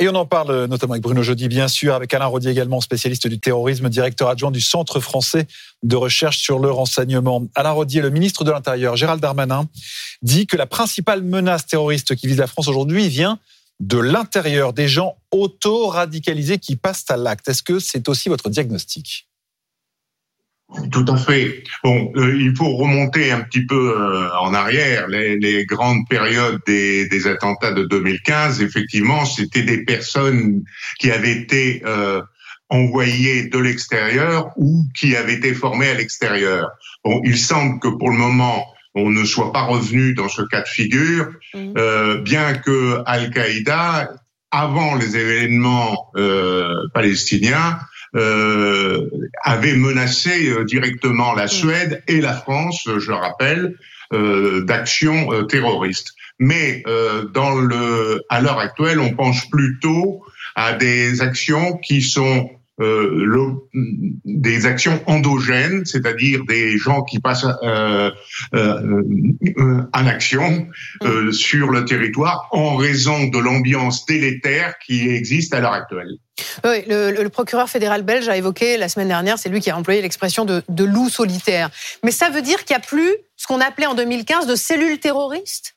Et on en parle notamment avec Bruno Jeudi, bien sûr, avec Alain Rodier également, spécialiste du terrorisme, directeur adjoint du Centre français de recherche sur le renseignement. Alain Rodier, le ministre de l'Intérieur, Gérald Darmanin, dit que la principale menace terroriste qui vise la France aujourd'hui vient de l'intérieur, des gens auto-radicalisés qui passent à l'acte. Est-ce que c'est aussi votre diagnostic? Tout à fait. Bon, euh, il faut remonter un petit peu euh, en arrière. Les, les, grandes périodes des, des, attentats de 2015, effectivement, c'était des personnes qui avaient été euh, envoyées de l'extérieur ou qui avaient été formées à l'extérieur. Bon, il semble que pour le moment, on ne soit pas revenu dans ce cas de figure, mmh. bien que Al-Qaïda, avant les événements palestiniens, euh, avait menacé euh, directement la Suède et la France, je rappelle, euh, d'actions euh, terroristes. Mais dans le, à l'heure actuelle, on pense plutôt à des actions qui sont euh, des actions endogènes, c'est-à-dire des gens qui passent euh, euh, en action mm. sur le territoire en raison de l'ambiance délétère qui existe à l'heure actuelle. Oui, le, procureur fédéral belge a évoqué la semaine dernière, c'est lui qui a employé l'expression de, de loup solitaire. Mais ça veut dire qu'il n'y a plus ce qu'on appelait en 2015 de cellules terroristes?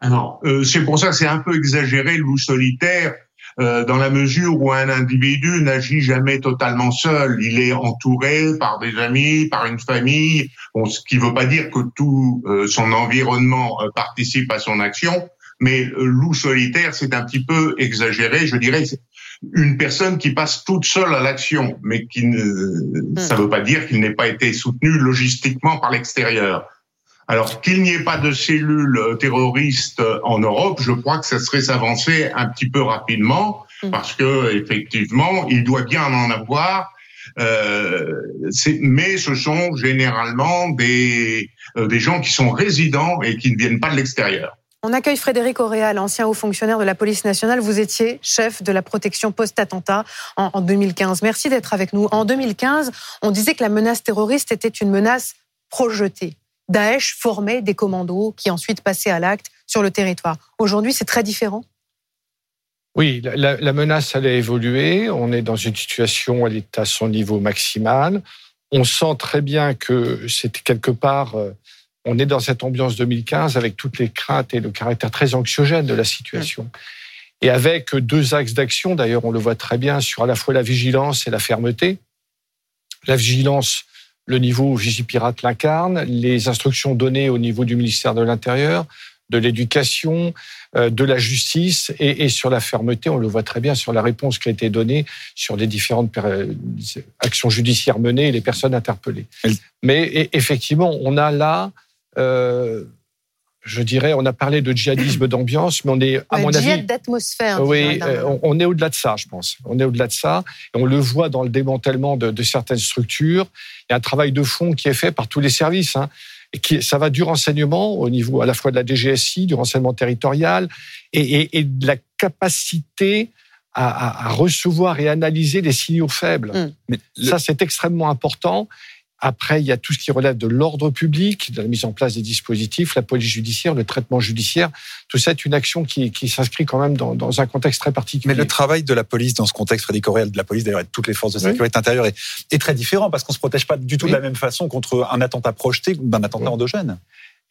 Alors, c'est pour ça que c'est un peu exagéré le loup solitaire. Euh, dans la mesure où un individu n'agit jamais totalement seul. Il est entouré par des amis, par une famille, bon, ce qui ne veut pas dire que tout euh, son environnement euh, participe à son action, mais loup solitaire, c'est un petit peu exagéré. Je dirais une personne qui passe toute seule à l'action, mais qui ne, hmm. ça ne veut pas dire qu'il n'ait pas été soutenu logistiquement par l'extérieur. Alors qu'il n'y ait pas de cellules terroristes en Europe, je crois que ça serait s'avancer un petit peu rapidement mm. parce que effectivement, il doit bien en avoir. Euh, mais ce sont généralement des, euh, des gens qui sont résidents et qui ne viennent pas de l'extérieur. On accueille Frédéric Auréal, ancien haut fonctionnaire de la police nationale. Vous étiez chef de la protection post-attentat en, en 2015. Merci d'être avec nous. En 2015, on disait que la menace terroriste était une menace projetée. Daesh formait des commandos qui ensuite passaient à l'acte sur le territoire. Aujourd'hui, c'est très différent oui, la, menace, elle a évolué. On est dans une situation, elle est à son niveau maximal. On sent très bien que c'est quelque part, euh, on est dans cette ambiance 2015 avec toutes les craintes et le caractère très anxiogène de la situation. Et avec deux axes d'action, d'ailleurs, on le voit très bien sur à la fois la vigilance et la fermeté. La vigilance, le niveau Vigipirate l'incarne, les instructions données au niveau du ministère de l'Intérieur, de l'éducation, euh, de la justice et, sur la fermeté, on le voit très bien sur la réponse qui a été donnée sur les différentes actions judiciaires menées et les personnes interpellées. Mais effectivement, on a là euh, je dirais, on a parlé de djihadisme d'ambiance, mais on est, à mon avis, d'atmosphère. Oui, euh, on, est au-delà de ça, je pense. On est au-delà de ça, et on le voit dans le démantèlement de, certaines structures. Il y a un travail de fond qui est fait par tous les services. Hein, et qui, ça va du renseignement au niveau à la fois de la DGSI, du renseignement territorial, et, de la capacité à, recevoir et analyser les signaux faibles. Hum. Mais ça, c'est extrêmement important. Après, il y a tout ce qui relève de l'ordre public, de la mise en place des dispositifs, la police judiciaire, le traitement judiciaire. Tout ça est une action qui, qui s'inscrit quand même dans, dans, un contexte très particulier. Mais le travail de la police dans ce contexte, Frédéric de la police d'ailleurs et de toutes les forces de sécurité intérieure est, est, très différent parce qu'on se protège pas du tout de la même façon contre un attentat projeté ou d'un attentat endogène.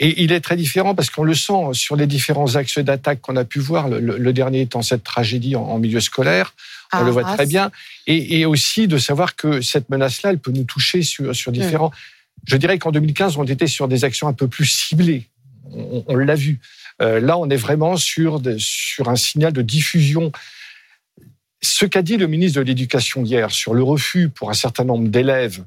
Et il est très différent parce qu'on le sent sur les différents axes d'attaque qu'on a pu voir, le, dernier étant cette tragédie en, milieu scolaire, on ah, le voit très bien, et, aussi de savoir que cette menace-là, elle peut nous toucher sur, sur différents... Je dirais qu'en 2015, on était sur des actions un peu plus ciblées, on, l'a vu. Euh, là, on est vraiment sur, sur un signal de diffusion. Ce qu'a dit le ministre de l'Éducation hier sur le refus pour un certain nombre d'élèves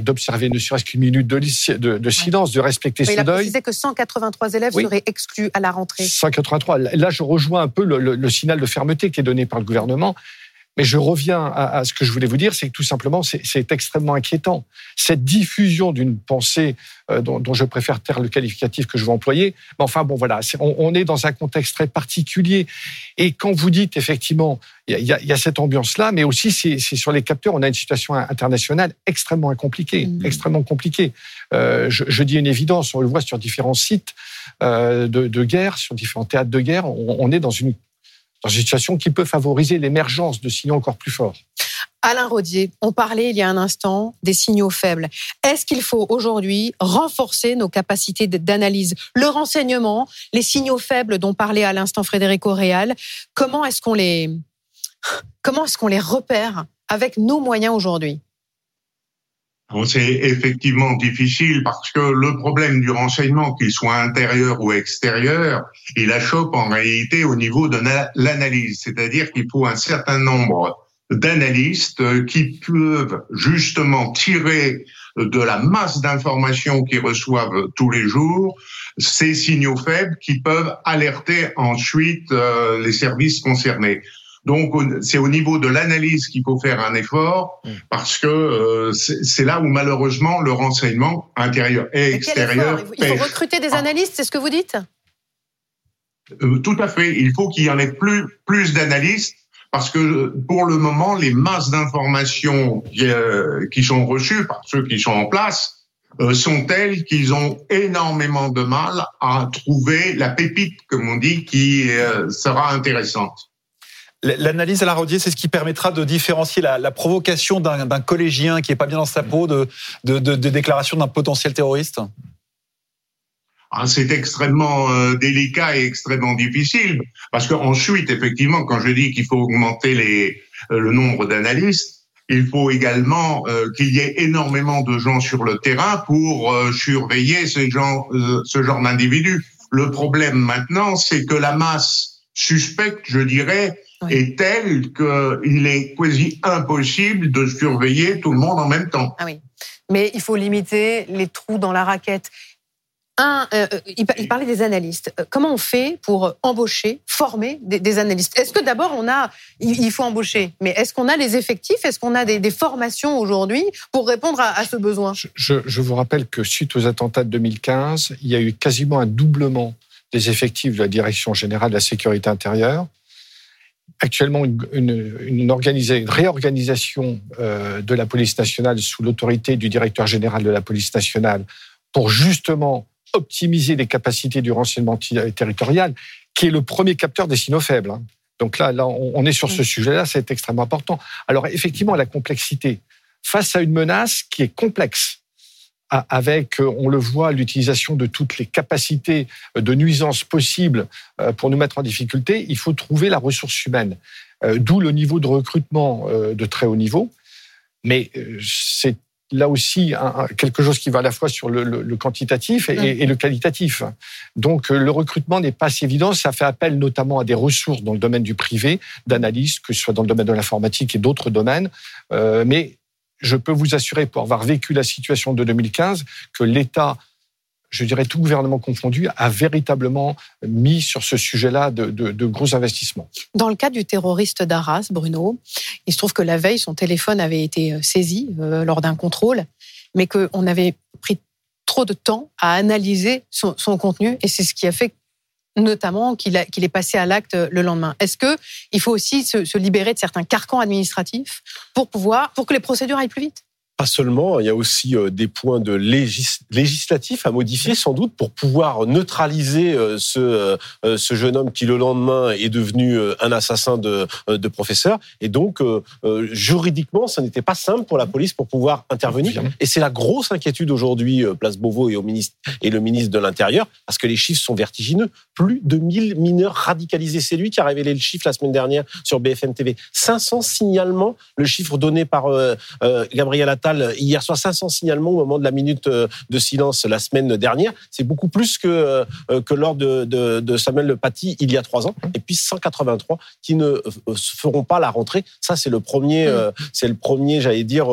d'observer ne serait-ce qu'une minute de, de, silence, de respecter ce deuil. Il a précisé que 183 élèves seraient exclus à la rentrée. 183. Là, je rejoins un peu le, signal de fermeté qui est donné par le gouvernement. Mais je reviens à, ce que je voulais vous dire, c'est que tout simplement, c'est extrêmement inquiétant. Cette diffusion d'une pensée euh, dont, je préfère taire le qualificatif que je vais employer, mais enfin bon, voilà, on, est dans un contexte très particulier. Et quand vous dites effectivement, il y, y a, cette ambiance-là, mais aussi c'est sur les capteurs, on a une situation internationale extrêmement compliquée, mmh. extrêmement compliquée. Euh, je, je, dis une évidence, on le voit sur différents sites euh, de, de, guerre, sur différents théâtres de guerre, on, on est dans une dans une situation qui peut favoriser l'émergence de signaux encore plus forts. Alain Rodier, on parlait il y a un instant des signaux faibles. Est-ce qu'il faut aujourd'hui renforcer nos capacités d'analyse? Le renseignement, les signaux faibles dont parlait à l'instant Frédéric Réal, comment est-ce qu'on les, comment est-ce qu'on les repère avec nos moyens aujourd'hui? C'est effectivement difficile parce que le problème du renseignement, qu'il soit intérieur ou extérieur, il achoppe en réalité au niveau de l'analyse. C'est-à-dire qu'il faut un certain nombre d'analystes qui peuvent justement tirer de la masse d'informations qu'ils reçoivent tous les jours ces signaux faibles qui peuvent alerter ensuite euh, les services concernés. Donc c'est au niveau de l'analyse qu'il faut faire un effort mm. parce que euh, c'est là où malheureusement le renseignement intérieur et extérieur. Il faut recruter des analystes, c'est ce que vous dites? Euh, Tout à fait. Il faut qu'il y en ait plus plus d'analystes parce que pour le moment les masses d'informations qui, euh, qui, sont reçues par ceux qui sont en place sont telles qu'ils ont énormément de mal à trouver la pépite, comme on dit, qui sera intéressante. L'analyse à la rodier, c'est ce qui permettra de différencier la, provocation d'un collégien qui est pas bien dans sa peau de, déclaration d'un potentiel terroriste? Ah, c'est extrêmement euh, délicat et extrêmement difficile parce qu'ensuite, effectivement, quand je dis qu'il faut augmenter euh, le nombre d'analystes, il faut également euh, qu'il y ait énormément de gens sur le terrain pour surveiller ce genre d'individus. Le problème maintenant, c'est que la masse suspecte, je dirais, est telle qu'il est quasi impossible de surveiller tout le monde en même temps. Ah oui. Mais il faut limiter les trous dans la raquette. Un, euh, euh, il parlait des analystes. Euh, comment on fait pour embaucher, former des, analystes? Est-ce que d'abord on a, il faut embaucher, mais est-ce qu'on a les effectifs? Est-ce qu'on a des, formations aujourd'hui pour répondre à, ce besoin? Je, je, vous rappelle que suite aux attentats de 2015, il y a eu quasiment un doublement des effectifs de la Direction générale de la sécurité intérieure actuellement une, une, réorganisation euh, de la police nationale sous l'autorité du directeur général de la police nationale pour justement optimiser les capacités du renseignement territorial, qui est le premier capteur des signaux faibles. Hein. Donc là, là, on est sur ce sujet-là, c'est extrêmement important. Alors effectivement, la complexité face à une menace qui est complexe, avec, euh, on le voit, l'utilisation de toutes les capacités de nuisance possibles euh, pour nous mettre en difficulté, il faut trouver la ressource humaine. Euh, d'où le niveau de recrutement de très haut niveau. Mais c'est là aussi quelque chose qui va à la fois sur le, quantitatif et, le qualitatif. Donc le recrutement n'est pas si évident. Ça fait appel notamment à des ressources dans le domaine du privé, d'analyse, que ce soit dans le domaine de l'informatique et d'autres domaines. mais je peux vous assurer, pour avoir vécu la situation de 2015, que l'État je dirais tout gouvernement confondu, a véritablement mis sur ce sujet-là de, gros investissements. Dans le cas du terroriste d'Arras, Bruno, il se trouve que la veille, son téléphone avait été euh, saisi euh, lors d'un contrôle, mais qu'on avait pris trop de temps à analyser son, contenu, et c'est ce qui a fait notamment qu'il est passé à l'acte le lendemain. Est-ce que il faut aussi se, libérer de certains carcans administratifs pour pouvoir, pour que les procédures aillent plus vite? Pas seulement, il y a aussi euh, des points de législatifs à modifier sans doute pour pouvoir neutraliser euh, ce, euh, ce jeune homme qui le lendemain est devenu un assassin de, de professeur. Et donc, juridiquement, ce n'était pas simple pour la police pour pouvoir intervenir. Et c'est la grosse inquiétude aujourd'hui, Place Beauvau et, au ministre, et le ministre de l'Intérieur, parce que les chiffres sont vertigineux. Plus de 1000 mineurs radicalisés. C'est lui qui a révélé le chiffre la semaine dernière sur BFM TV. 500 signalements, le chiffre donné par Gabriel Attal hier soir 500 signalements au moment de la minute euh, de silence la semaine dernière. C'est beaucoup plus que, euh, que lors de, de, Samuel Le Paty il y a trois ans. Et puis 183 qui ne euh, feront pas la rentrée. Ça, c'est le premier, premier, j'allais dire,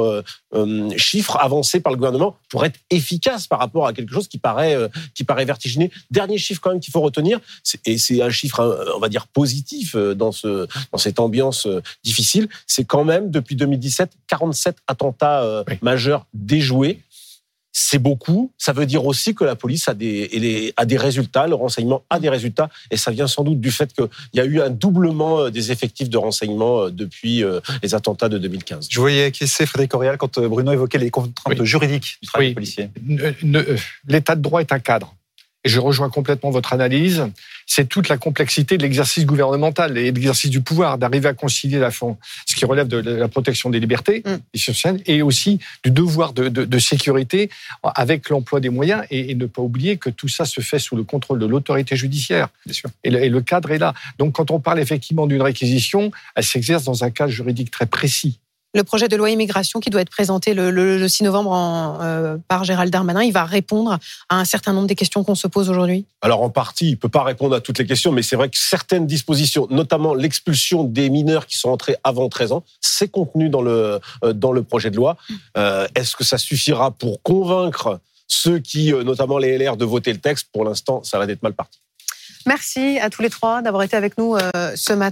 chiffre avancé par le gouvernement pour être efficace par rapport à quelque chose qui paraît, qui paraît vertigineux. Dernier chiffre quand même qu'il faut retenir, et c'est un chiffre, on va dire, positif dans, ce, dans cette ambiance difficile, c'est quand même depuis 2017 47 attentats majeur déjoué. C'est beaucoup. Ça veut dire aussi que la police a des, a des résultats, le renseignement a des résultats, et ça vient sans doute du fait qu'il y a eu un doublement euh, des effectifs de renseignement euh, depuis euh, les attentats de 2015. Je voyais c'est Frédéric Aurial quand Bruno évoquait les contraintes juridiques du travail policier. L'état de droit est un cadre. Et je rejoins complètement votre analyse, c'est toute la complexité de l'exercice gouvernemental et de l'exercice du pouvoir, d'arriver à concilier la fond, ce qui relève de la protection des libertés mm. et aussi du devoir de, de, de sécurité avec l'emploi des moyens et, et, ne pas oublier que tout ça se fait sous le contrôle de l'autorité judiciaire. Bien sûr. Et, le, et le cadre est là. Donc quand on parle effectivement d'une réquisition, elle s'exerce dans un cadre juridique très précis le projet de loi immigration qui doit être présenté le, le, le 6 novembre en, euh, par Gérald Darmanin, il va répondre à un certain nombre des questions qu'on se pose aujourd'hui Alors en partie, il peut pas répondre à toutes les questions, mais c'est vrai que certaines dispositions, notamment l'expulsion des mineurs qui sont entrés avant 13 ans, c'est contenu dans le, euh, dans le projet de loi. Euh, Est-ce que ça suffira pour convaincre ceux qui, notamment les LR, de voter le texte? Pour l'instant, ça va être mal parti. Merci à tous les trois d'avoir été avec nous ce matin.